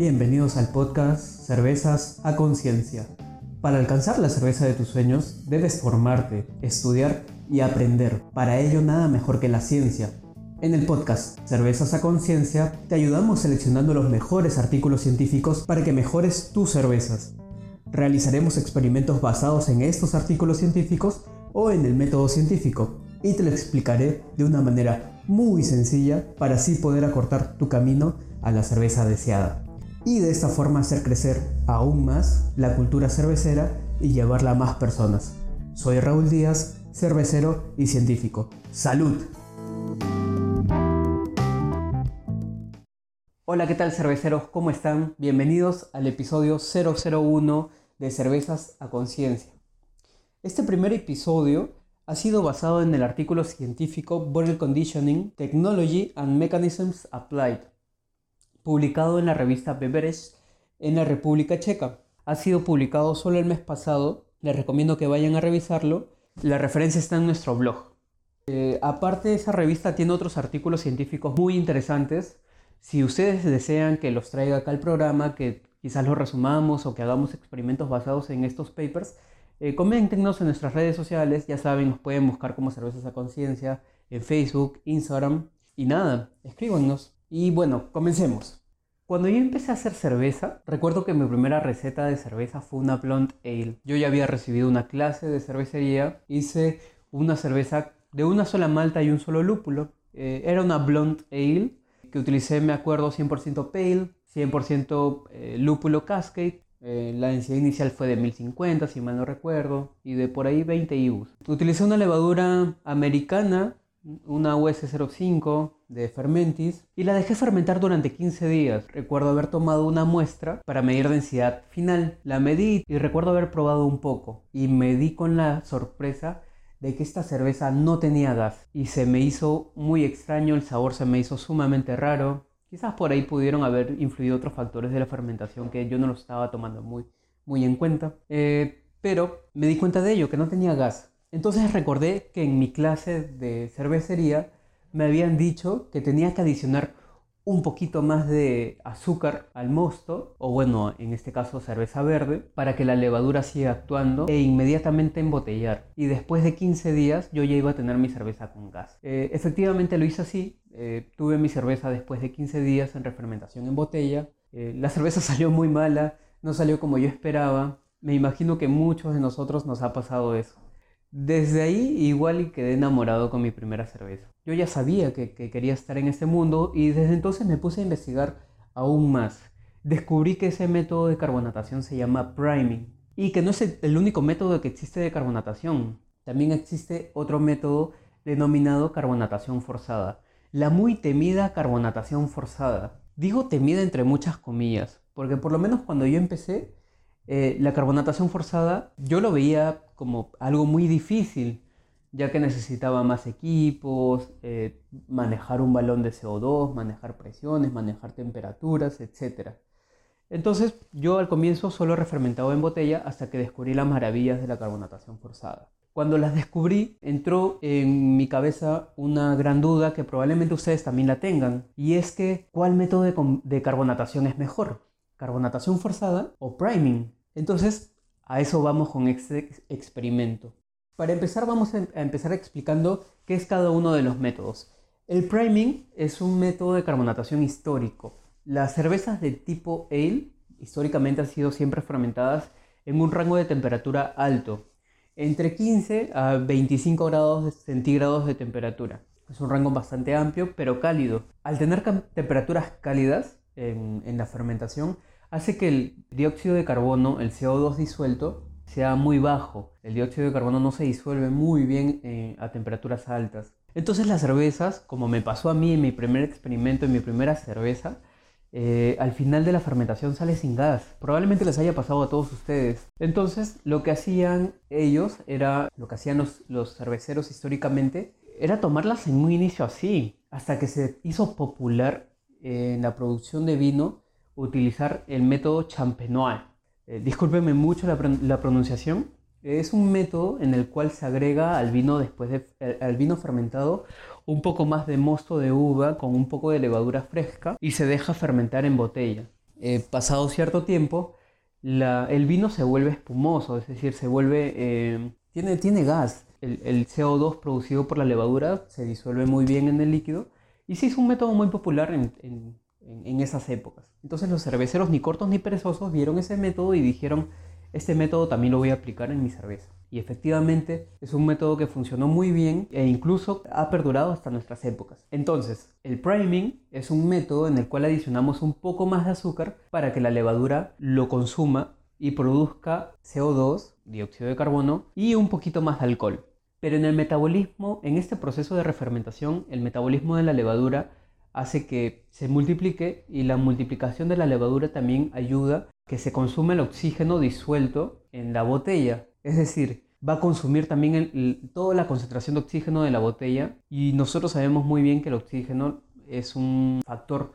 Bienvenidos al podcast Cervezas a Conciencia. Para alcanzar la cerveza de tus sueños, debes formarte, estudiar y aprender. Para ello, nada mejor que la ciencia. En el podcast Cervezas a Conciencia, te ayudamos seleccionando los mejores artículos científicos para que mejores tus cervezas. Realizaremos experimentos basados en estos artículos científicos o en el método científico y te lo explicaré de una manera muy sencilla para así poder acortar tu camino a la cerveza deseada y de esta forma hacer crecer aún más la cultura cervecera y llevarla a más personas. Soy Raúl Díaz, cervecero y científico. ¡Salud! Hola, ¿qué tal cerveceros? ¿Cómo están? Bienvenidos al episodio 001 de Cervezas a Conciencia. Este primer episodio ha sido basado en el artículo científico Bottle Conditioning, Technology and Mechanisms Applied, publicado en la revista Beverage en la República Checa. Ha sido publicado solo el mes pasado, les recomiendo que vayan a revisarlo. La referencia está en nuestro blog. Eh, aparte, esa revista tiene otros artículos científicos muy interesantes. Si ustedes desean que los traiga acá al programa, que quizás los resumamos o que hagamos experimentos basados en estos papers, eh, coméntenos en nuestras redes sociales. Ya saben, nos pueden buscar como Cervezas a Conciencia en Facebook, Instagram. Y nada, escríbanos. Y bueno, comencemos. Cuando yo empecé a hacer cerveza, recuerdo que mi primera receta de cerveza fue una blonde ale. Yo ya había recibido una clase de cervecería, hice una cerveza de una sola malta y un solo lúpulo. Eh, era una blonde ale que utilicé, me acuerdo, 100% pale, 100% eh, lúpulo cascade. Eh, la densidad inicial fue de 1050, si mal no recuerdo, y de por ahí 20 IBUs. Utilicé una levadura americana una US05 de Fermentis y la dejé fermentar durante 15 días. Recuerdo haber tomado una muestra para medir densidad final. La medí y recuerdo haber probado un poco y me di con la sorpresa de que esta cerveza no tenía gas y se me hizo muy extraño, el sabor se me hizo sumamente raro. Quizás por ahí pudieron haber influido otros factores de la fermentación que yo no lo estaba tomando muy, muy en cuenta. Eh, pero me di cuenta de ello, que no tenía gas. Entonces recordé que en mi clase de cervecería me habían dicho que tenía que adicionar un poquito más de azúcar al mosto, o bueno, en este caso cerveza verde, para que la levadura siga actuando e inmediatamente embotellar. Y después de 15 días yo ya iba a tener mi cerveza con gas. Eh, efectivamente lo hice así, eh, tuve mi cerveza después de 15 días en refermentación en botella. Eh, la cerveza salió muy mala, no salió como yo esperaba. Me imagino que muchos de nosotros nos ha pasado eso. Desde ahí igual quedé enamorado con mi primera cerveza. Yo ya sabía que, quería estar en este mundo y desde entonces me puse a investigar aún más. Descubrí que ese método de carbonatación se llama priming y que no es el único método que existe de carbonatación. También existe otro método denominado carbonatación forzada. La muy temida carbonatación forzada. Digo temida entre muchas comillas, porque por lo menos cuando yo empecé, eh, la carbonatación forzada yo lo veía como algo muy difícil, ya que necesitaba más equipos, eh, manejar un balón de CO2, manejar presiones, manejar temperaturas, etc. Entonces yo al comienzo solo refermentaba en botella hasta que descubrí las maravillas de la carbonatación forzada. Cuando las descubrí, entró en mi cabeza una gran duda que probablemente ustedes también la tengan, y es que ¿cuál método de carbonatación es mejor? ¿Carbonatación forzada o priming? Entonces, a eso vamos con este experimento. Para empezar, vamos a empezar explicando qué es cada uno de los métodos. El priming es un método de carbonatación histórico. Las cervezas de tipo ale históricamente han sido siempre fermentadas en un rango de temperatura alto, entre 15 a 25 grados centígrados de temperatura. Es un rango bastante amplio, pero cálido. Al tener temperaturas cálidas en, en la fermentación, hace que el dióxido de carbono, el CO2 disuelto, sea muy bajo. El dióxido de carbono no se disuelve muy bien eh, a temperaturas altas. Entonces las cervezas, como me pasó a mí en mi primer experimento, en mi primera cerveza, eh, al final de la fermentación sale sin gas. Probablemente les haya pasado a todos ustedes. Entonces lo que hacían ellos era, lo que hacían los, los cerveceros históricamente, era tomarlas en un inicio así, hasta que se hizo popular en la producción de vino utilizar el método Champenois. Eh, discúlpeme mucho la, pronunciación. Es un método en el cual se agrega al vino después de, al vino fermentado un poco más de mosto de uva con un poco de levadura fresca y se deja fermentar en botella. eh, pasado cierto tiempo, el vino se vuelve espumoso, es decir, se vuelve, eh, tiene, tiene gas. El, CO2 producido por la levadura se disuelve muy bien en el líquido y sí es un método muy popular en esas épocas. Entonces los cerveceros ni cortos ni perezosos vieron ese método y dijeron, este método también lo voy a aplicar en mi cerveza. Y efectivamente es un método que funcionó muy bien e incluso ha perdurado hasta nuestras épocas. Entonces, el priming es un método en el cual adicionamos un poco más de azúcar para que la levadura lo consuma y produzca CO2, dióxido de carbono y un poquito más de alcohol. Pero en el metabolismo, en este proceso de refermentación, el metabolismo de la levadura hace que se multiplique y la multiplicación de la levadura también ayuda que se consume el oxígeno disuelto en la botella. Es decir, va a consumir también toda la concentración de oxígeno de la botella y nosotros sabemos muy bien que el oxígeno es un factor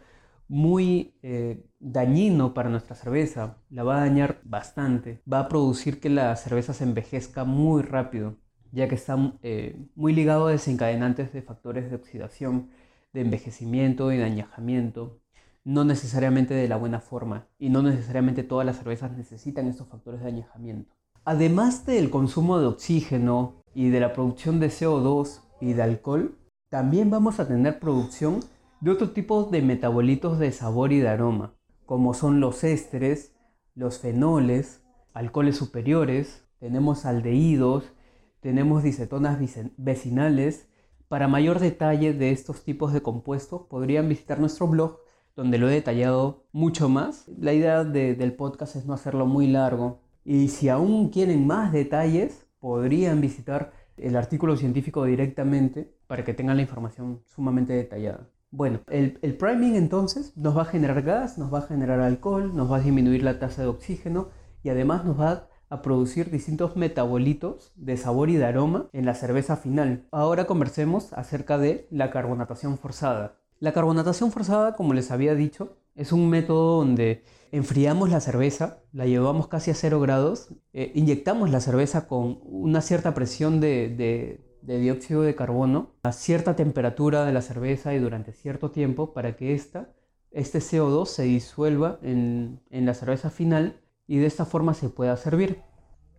muy eh, dañino para nuestra cerveza, la va a dañar bastante, va a producir que la cerveza se envejezca muy rápido, ya que está eh, muy ligado a desencadenantes de factores de oxidación, de envejecimiento y de añejamiento no necesariamente de la buena forma y no necesariamente todas las cervezas necesitan estos factores de añejamiento. Además del consumo de oxígeno y de la producción de CO2 y de alcohol, también vamos a tener producción de otro tipo de metabolitos de sabor y de aroma, como son los ésteres, los fenoles, alcoholes superiores, tenemos aldehídos, tenemos dicetonas vecinales. Para mayor detalle de estos tipos de compuestos podrían visitar nuestro blog donde lo he detallado mucho más. La idea del podcast es no hacerlo muy largo. Y si aún quieren más detalles, podrían visitar el artículo científico directamente para que tengan la información sumamente detallada. Bueno, el, el, priming entonces nos va a generar gas, nos va a generar alcohol, nos va a disminuir la tasa de oxígeno y además nos va a producir distintos metabolitos de sabor y de aroma en la cerveza final. Ahora conversemos acerca de la carbonatación forzada. La carbonatación forzada, como les había dicho, es un método donde enfriamos la cerveza, la llevamos casi a 0 grados, eh, inyectamos la cerveza con una cierta presión de, dióxido de carbono a cierta temperatura de la cerveza y durante cierto tiempo para que esta, este CO2 se disuelva en, en la cerveza final y de esta forma se pueda servir.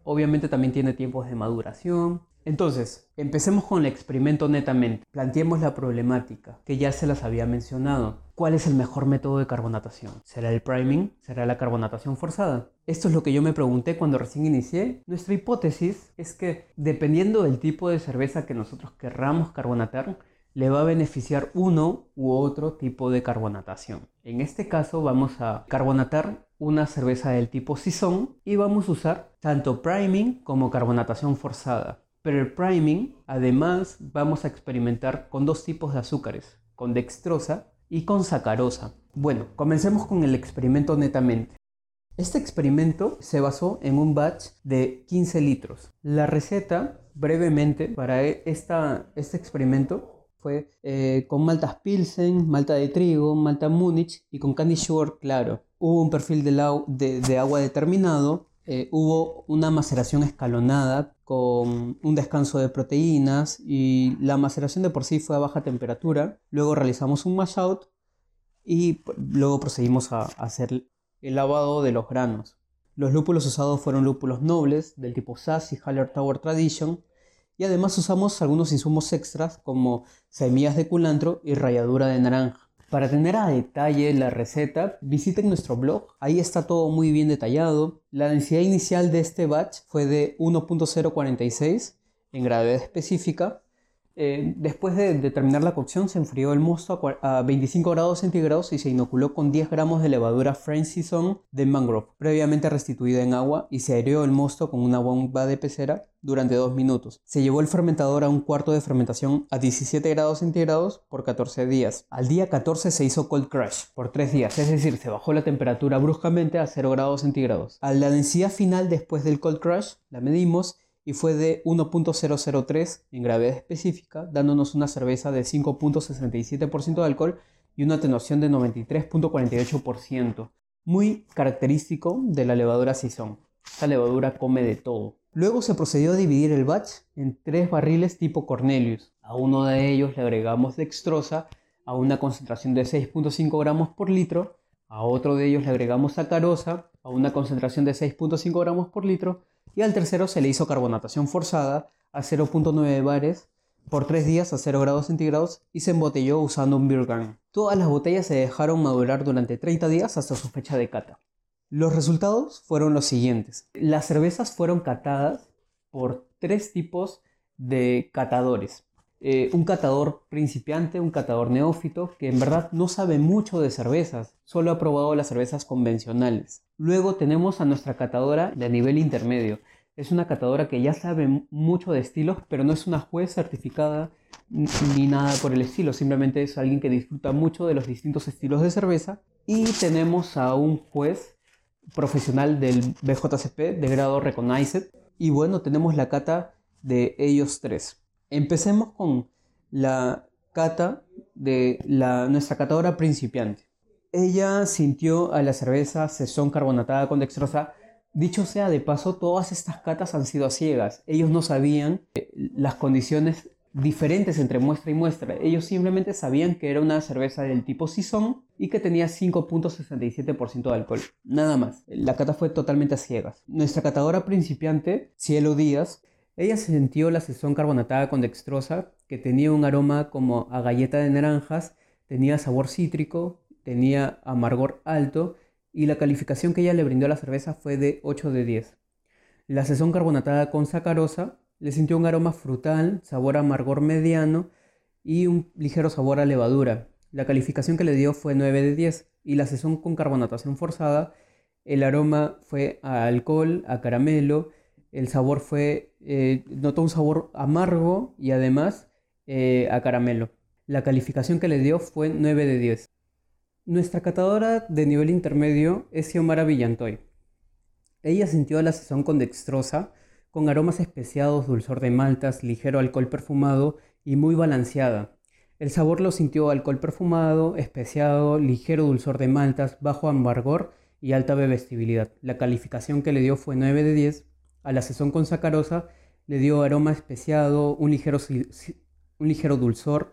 Obviamente también tiene tiempos de maduración, entonces, empecemos con el experimento netamente. Planteemos la problemática, que ya se las había mencionado. ¿Cuál es el mejor método de carbonatación? ¿Será el priming? ¿Será la carbonatación forzada? Esto es lo que yo me pregunté cuando recién inicié. Nuestra hipótesis es que dependiendo del tipo de cerveza que nosotros querramos carbonatar, le va a beneficiar uno u otro tipo de carbonatación. En este caso vamos a carbonatar una cerveza del tipo Saison y vamos a usar tanto priming como carbonatación forzada. Pero el priming, además, vamos a experimentar con dos tipos de azúcares, con dextrosa y con sacarosa. Bueno, comencemos con el experimento netamente. Este experimento se basó en un batch de 15 litros. La receta, brevemente, para e, esta, este experimento eh, con maltas Pilsen, malta de trigo, malta Múnich y con candy sugar claro. Hubo un perfil de, agua determinado eh, hubo una maceración escalonada con un descanso de proteínas y la maceración de por sí fue a baja temperatura. Luego realizamos un mash out y luego procedimos a hacer el lavado de los granos. Los lúpulos usados fueron lúpulos nobles del tipo Sassy Haller Tower Tradition y además usamos algunos insumos extras como semillas de culantro y ralladura de naranja. Para tener a detalle la receta, visiten nuestro blog, ahí está todo muy bien detallado. La densidad inicial de este batch fue de 1.046 en gravedad específica eh, después de, terminar la cocción se enfrió el mosto a, 25 grados centígrados y se inoculó con 10 gramos de levadura French Saison de mangrove, previamente restituida en agua, y se aerió el mosto con una bomba de pecera durante 2 minutos. Se llevó el fermentador a un cuarto de fermentación a 17 grados centígrados por 14 días. Al día 14 se hizo cold crash por 3 días, es decir, se bajó la temperatura bruscamente a 0 grados centígrados. A la densidad final después del cold crash la medimos y fue de 1.003 en gravedad específica, dándonos una cerveza de 5.67% de alcohol y una atenuación de 93.48%, muy característico de la levadura Saison. Esta levadura come de todo. Luego se procedió a dividir el batch en tres barriles tipo Cornelius. A uno de ellos le agregamos dextrosa a una concentración de 6.5 gramos por litro A otro de ellos le agregamos sacarosa a una concentración de 6.5 gramos por litro y al tercero se le hizo carbonatación forzada a 0.9 bares por 3 días a 0 grados centígrados y se embotelló usando un beer. Todas las botellas se dejaron madurar durante 30 días hasta su fecha de cata. Los resultados fueron los siguientes. Las cervezas fueron catadas por tres tipos de catadores. Eh, un catador principiante, un catador neófito, que en verdad no sabe mucho de cervezas, solo ha probado las cervezas convencionales. Luego tenemos a nuestra catadora de nivel intermedio. Es una catadora que ya sabe mucho de estilos, pero no es una juez certificada ni nada por el estilo, simplemente es alguien que disfruta mucho de los distintos estilos de cerveza. Y tenemos a un juez profesional del BJCP de grado Recognized. Y bueno, tenemos la cata de ellos tres. Empecemos con la cata de la, nuestra catadora principiante. Ella sintió a la cerveza sesón carbonatada con dextrosa. Dicho sea de paso, todas estas catas han sido a ciegas. Ellos no sabían eh, las condiciones diferentes entre muestra y muestra. Ellos simplemente sabían que era una cerveza del tipo Sison y que tenía 5.67% de alcohol. Nada más. La cata fue totalmente a ciegas. Nuestra catadora principiante, Cielo Díaz, ella sintió la sesión carbonatada con dextrosa, que tenía un aroma como a galleta de naranjas, tenía sabor cítrico, tenía amargor alto y la calificación que ella le brindó a la cerveza fue de 8 de 10. La sesión carbonatada con sacarosa le sintió un aroma frutal, sabor amargor mediano y un ligero sabor a levadura. La calificación que le dio fue 9 de 10 y la sesión con carbonatación forzada, el aroma fue a alcohol, a caramelo, el sabor fue, eh, notó un sabor amargo y además eh, a caramelo. La calificación que le dio fue 9 de 10. Nuestra catadora de nivel intermedio es Xiomara Villantoy. Ella sintió la sesión con dextrosa, con aromas especiados, dulzor de maltas, ligero alcohol perfumado y muy balanceada. El sabor lo sintió alcohol perfumado, especiado, ligero dulzor de maltas, bajo amargor y alta bebestibilidad. La calificación que le dio fue 9 de 10 a la sesión con sacarosa le dio aroma especiado, un ligero, un ligero dulzor,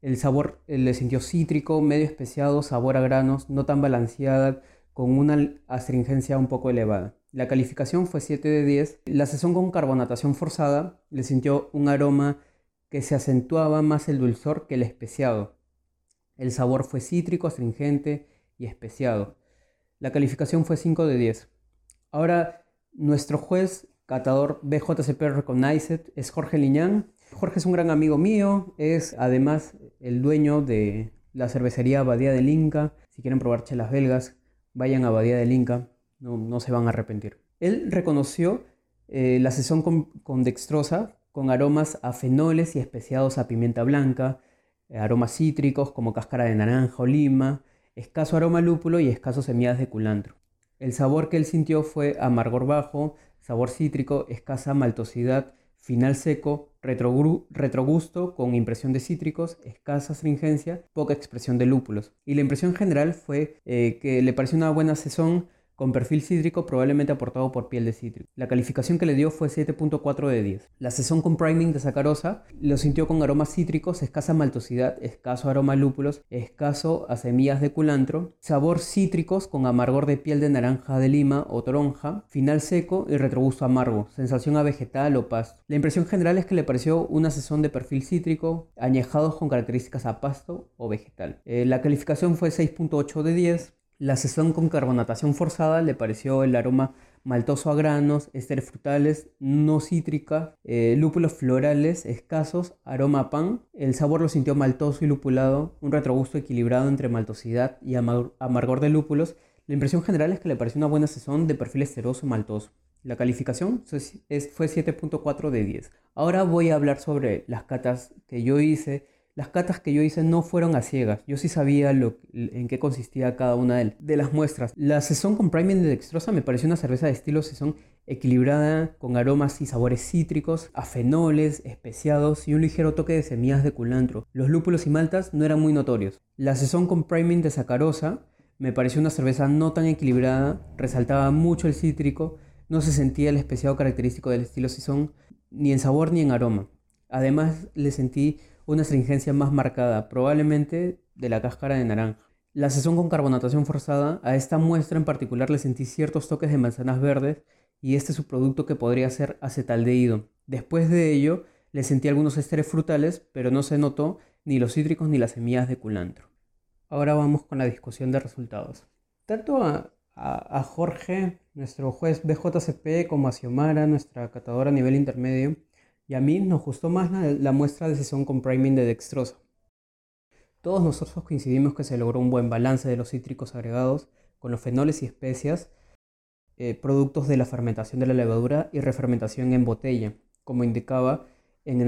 el sabor le sintió cítrico, medio especiado, sabor a granos, no tan balanceada, con una astringencia un poco elevada. La calificación fue 7 de 10. La sesión con carbonatación forzada le sintió un aroma que se acentuaba más el dulzor que el especiado. El sabor fue cítrico, astringente y especiado. La calificación fue 5 de 10. Ahora, nuestro juez catador BJCP Recognized, es Jorge Liñán. Jorge es un gran amigo mío, es además el dueño de la cervecería Abadía del Inca. Si quieren probar chelas belgas, vayan a Abadía del Inca, no, se van a arrepentir. Él reconoció eh, la sesión con, dextrosa con aromas a fenoles y especiados a pimienta blanca, eh, aromas cítricos como cáscara de naranja o lima, escaso aroma lúpulo y escasos semillas de culantro. El sabor que él sintió fue amargor bajo, sabor cítrico, escasa maltosidad, final seco, retrogusto con impresión de cítricos, escasa astringencia, poca expresión de lúpulos. Y la impresión general fue eh, que le pareció una buena sazón con perfil cítrico probablemente aportado por piel de cítrico. La calificación que le dio fue 7.4 de 10. La sesión con priming de sacarosa lo sintió con aromas cítricos, escasa maltosidad, escaso aroma a lúpulos, escaso a semillas de culantro, sabor cítricos con amargor de piel de naranja de lima o toronja, final seco y retrogusto amargo, sensación a vegetal o pasto. La impresión general es que le pareció una sesión de perfil cítrico, añejados con características a pasto o vegetal. Eh, la calificación fue 6.8 de 10. La sesión con carbonatación forzada le pareció el aroma maltoso a granos, esteres frutales, no cítrica, eh, lúpulos florales escasos, aroma a pan. El sabor lo sintió maltoso y lupulado, un retrogusto equilibrado entre maltosidad y amargor de lúpulos. La impresión general es que le pareció una buena sesión de perfil esteroso maltoso. La calificación fue 7.4 de 10. Ahora voy a hablar sobre las catas que yo hice las catas que yo hice no fueron a ciegas. Yo sí sabía lo, en qué consistía cada una de, de las muestras. La Saison con Priming de Dextrosa me pareció una cerveza de estilo Saison equilibrada, con aromas y sabores cítricos, a fenoles, especiados y un ligero toque de semillas de culantro. Los lúpulos y maltas no eran muy notorios. La Saison con Priming de Sacarosa me pareció una cerveza no tan equilibrada, resaltaba mucho el cítrico, no se sentía el especiado característico del estilo Saison, ni en sabor ni en aroma. Además le sentí una astringencia más marcada, probablemente de la cáscara de naranja. La sesión con carbonatación forzada, a esta muestra en particular le sentí ciertos toques de manzanas verdes y este subproducto que podría ser acetaldehído. Después de ello, le sentí algunos ésteres frutales, pero no se notó ni los cítricos ni las semillas de culantro. Ahora vamos con la discusión de resultados. Tanto a, Jorge, nuestro juez BJCP, como a Xiomara, nuestra catadora a nivel intermedio, y a mí nos gustó más la, muestra de sesión con priming de dextrosa. Todos nosotros coincidimos que se logró un buen balance de los cítricos agregados con los fenoles y especias, eh, productos de la fermentación de la levadura y refermentación en botella, como indicaba en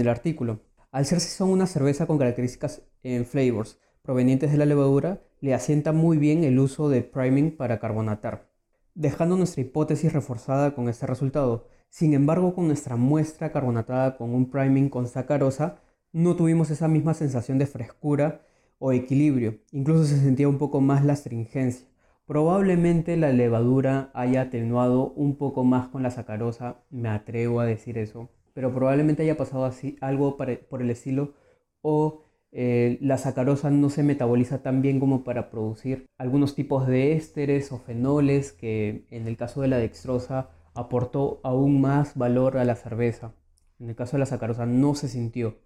el, artículo. Al ser son una cerveza con características en flavors provenientes de la levadura, le asienta muy bien el uso de priming para carbonatar, dejando nuestra hipótesis reforzada con este resultado. Sin embargo, con nuestra muestra carbonatada con un priming con sacarosa, no tuvimos esa misma sensación de frescura o equilibrio, incluso se sentía un poco más la astringencia. Probablemente la levadura haya atenuado un poco más con la sacarosa, me atrevo a decir eso, pero probablemente haya pasado algo por el estilo o eh, la sacarosa no se metaboliza tan bien como para producir algunos tipos de ésteres o fenoles que en el caso de la dextrosa aportó aún más valor a la cerveza. En el caso de la sacarosa no se sintió.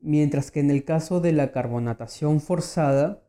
Mientras que en el caso de la carbonatación forzada,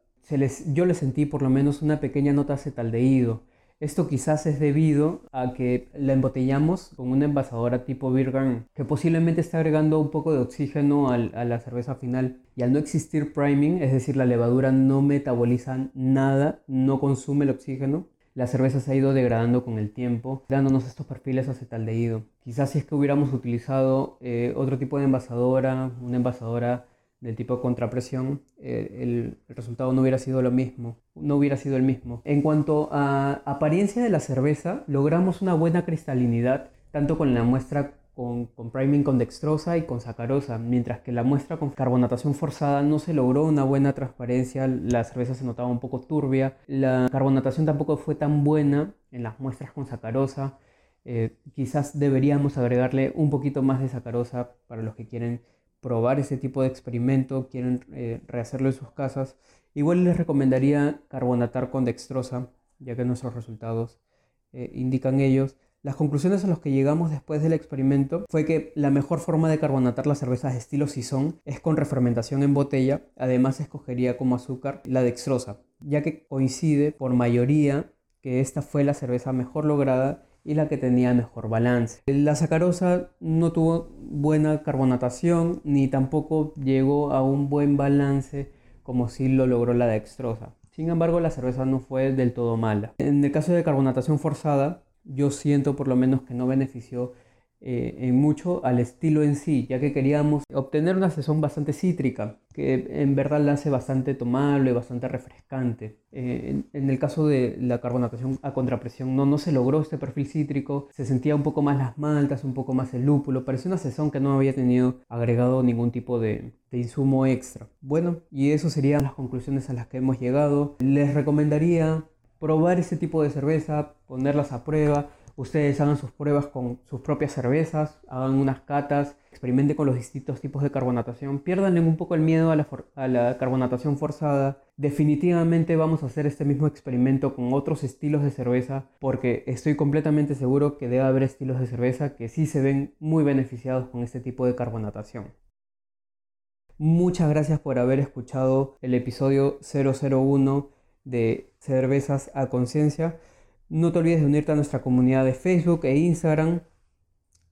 yo le sentí por lo menos una pequeña nota acetaldehído. Esto quizás es debido a que la embotellamos con una envasadora tipo Virgan que posiblemente está agregando un poco de oxígeno a la cerveza final. Y al no existir priming, es decir, la levadura no metaboliza nada, no consume el oxígeno, la cerveza se ha ido degradando con el tiempo, dándonos estos perfiles acetaldehído. Quizás si es que hubiéramos utilizado eh, otro tipo de envasadora, una envasadora del tipo contrapresión, eh, el, resultado no hubiera sido lo mismo, no hubiera sido el mismo. En cuanto a apariencia de la cerveza, logramos una buena cristalinidad, tanto con la muestra con, priming con dextrosa y con sacarosa, mientras que la muestra con carbonatación forzada no se logró una buena transparencia, la cerveza se notaba un poco turbia, la carbonatación tampoco fue tan buena en las muestras con sacarosa, eh, quizás deberíamos agregarle un poquito más de sacarosa para los que quieren probar ese tipo de experimento, quieren eh, rehacerlo en sus casas, igual les recomendaría carbonatar con dextrosa, ya que nuestros resultados eh, indican ellos. Las conclusiones a las que llegamos después del experimento fue que la mejor forma de carbonatar las cervezas de estilo Sison es con refermentación en botella, además escogería como azúcar la dextrosa, ya que coincide por mayoría que esta fue la cerveza mejor lograda y la que tenía mejor balance. La sacarosa no tuvo buena carbonatación ni tampoco llegó a un buen balance como si lo logró la dextrosa. Sin embargo, la cerveza no fue del todo mala. En el caso de carbonatación forzada, yo siento por lo menos que no benefició eh, en mucho al estilo en sí, ya que queríamos obtener una sesión bastante cítrica, que en verdad la hace bastante tomable, bastante refrescante. Eh, en, el caso de la carbonatación a contrapresión no, no se logró este perfil cítrico, se sentía un poco más las maltas, un poco más el lúpulo, parecía una sesión que no había tenido agregado ningún tipo de, de insumo extra. Bueno, y eso serían las conclusiones a las que hemos llegado. Les recomendaría probar este tipo de cerveza, ponerlas a prueba, ustedes hagan sus pruebas con sus propias cervezas, hagan unas catas, experimenten con los distintos tipos de carbonatación, pierdan un poco el miedo a la, carbonatación forzada. Definitivamente vamos a hacer este mismo experimento con otros estilos de cerveza porque estoy completamente seguro que debe haber estilos de cerveza que sí se ven muy beneficiados con este tipo de carbonatación. Muchas gracias por haber escuchado el episodio 001 de Cervezas a Conciencia. No te olvides de unirte a nuestra comunidad de Facebook e Instagram.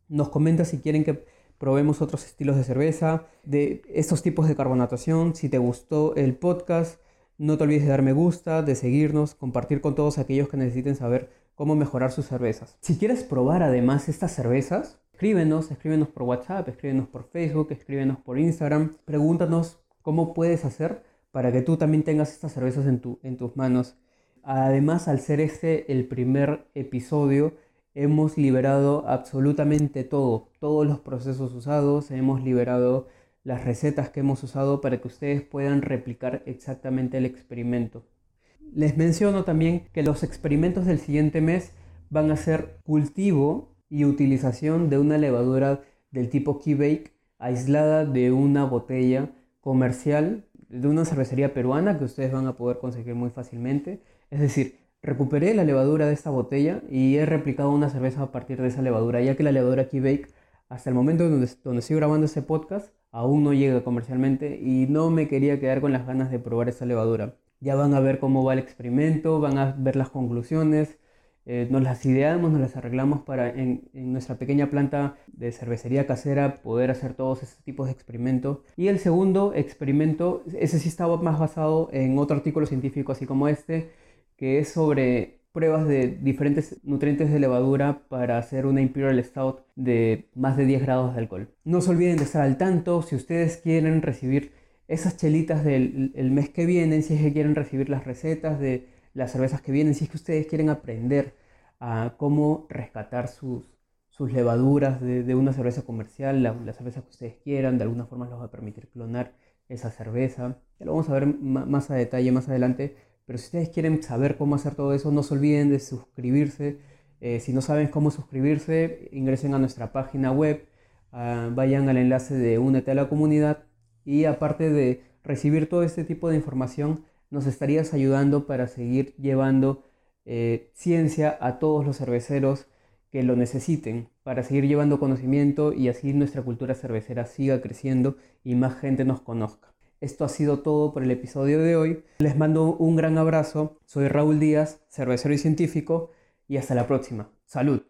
Nos comenta si quieren que probemos otros estilos de cerveza, de estos tipos de carbonatación. Si te gustó el podcast, no te olvides de dar me gusta, de seguirnos, compartir con todos aquellos que necesiten saber cómo mejorar sus cervezas. Si quieres probar además estas cervezas, escríbenos, escríbenos por WhatsApp, escríbenos por Facebook, escríbenos por Instagram. Pregúntanos cómo puedes hacer para que tú también tengas estas cervezas en, tu, en tus manos Además, al ser este el primer episodio, hemos liberado absolutamente todo, todos los procesos usados, hemos liberado las recetas que hemos usado para que ustedes puedan replicar exactamente el experimento. Les menciono también que los experimentos del siguiente mes van a ser cultivo y utilización de una levadura del tipo Key aislada de una botella comercial de una cervecería peruana que ustedes van a poder conseguir muy fácilmente. Es decir, recuperé la levadura de esta botella y he replicado una cerveza a partir de esa levadura, ya que la levadura Keybake, hasta el momento donde, donde estoy grabando este podcast, aún no llega comercialmente y no me quería quedar con las ganas de probar esta levadura. Ya van a ver cómo va el experimento, van a ver las conclusiones, eh, nos las ideamos, nos las arreglamos para en, nuestra pequeña planta de cervecería casera poder hacer todos esos tipos de experimentos. Y el segundo experimento, ese sí estaba más basado en otro artículo científico así como este, que es sobre pruebas de diferentes nutrientes de levadura para hacer una Imperial Stout de más de 10 grados de alcohol. No se olviden de estar al tanto si ustedes quieren recibir esas chelitas del mes que viene, si es que quieren recibir las recetas de las cervezas que vienen, si es que ustedes quieren aprender a cómo rescatar sus, sus levaduras de, una cerveza comercial, la, cerveza que ustedes quieran, de alguna forma les va a permitir clonar esa cerveza. Ya lo vamos a ver más a detalle más adelante, pero si ustedes quieren saber cómo hacer todo eso, no se olviden de suscribirse. Eh, si no saben cómo suscribirse, ingresen a nuestra página web, ah, vayan al enlace de Únete a la comunidad y aparte de recibir todo este tipo de información, nos estarías ayudando para seguir llevando eh, ciencia a todos los cerveceros que lo necesiten, para seguir llevando conocimiento y así nuestra cultura cervecera siga creciendo y más gente nos conozca. Esto ha sido todo por el episodio de hoy. Les mando un gran abrazo. Soy Raúl Díaz, cervecero y científico, y hasta la próxima. Salud.